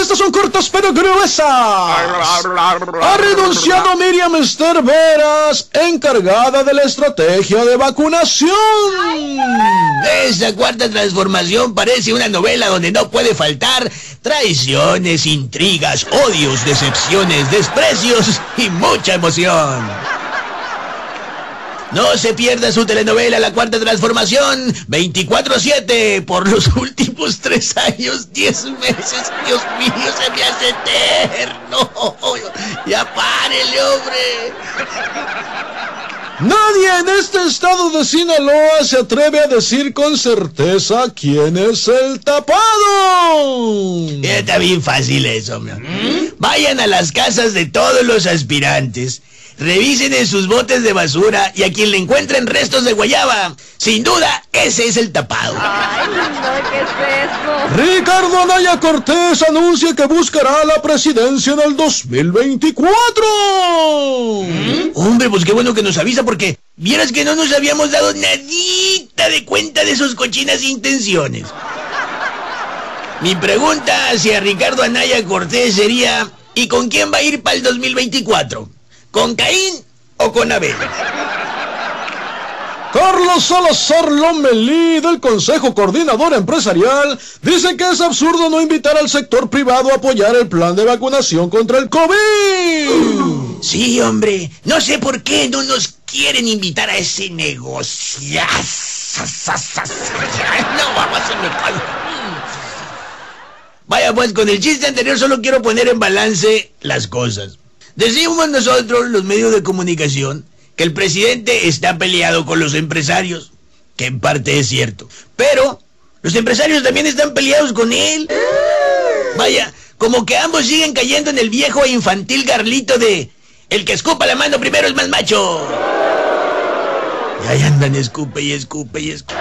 Estas son cortas pero gruesas. Ha renunciado Miriam Esther Veras, encargada de la estrategia de vacunación. Esa cuarta transformación parece una novela donde no puede faltar traiciones, intrigas, odios, decepciones, desprecios y mucha emoción. No se pierda su telenovela La Cuarta Transformación 24-7 por los últimos tres años, diez meses. Dios mío, se me hace eterno. Ya párele, hombre. Nadie en este estado de Sinaloa se atreve a decir con certeza quién es el tapado. Está bien fácil eso, hombre. Vayan a las casas de todos los aspirantes Revisen en sus botes de basura y a quien le encuentren restos de guayaba. Sin duda, ese es el tapado. Ay, no, ¿qué es eso? Ricardo Anaya Cortés anuncia que buscará la presidencia en el 2024. ¿Mm? Hombre, pues qué bueno que nos avisa porque vieras que no nos habíamos dado nadita de cuenta de sus cochinas intenciones. Mi pregunta hacia Ricardo Anaya Cortés sería, ¿y con quién va a ir para el 2024? ¿Con Caín o con Abel? Carlos Salazar Lomelí del Consejo Coordinador Empresarial dice que es absurdo no invitar al sector privado a apoyar el plan de vacunación contra el COVID. sí, hombre. No sé por qué no nos quieren invitar a ese negocio. No, vamos a Pues con el chiste anterior solo quiero poner en balance las cosas. Decimos nosotros, los medios de comunicación, que el presidente está peleado con los empresarios, que en parte es cierto. Pero los empresarios también están peleados con él. Vaya, como que ambos siguen cayendo en el viejo e infantil garlito de el que escupa la mano primero es más macho. Y ahí andan escupe y escupe y escupe.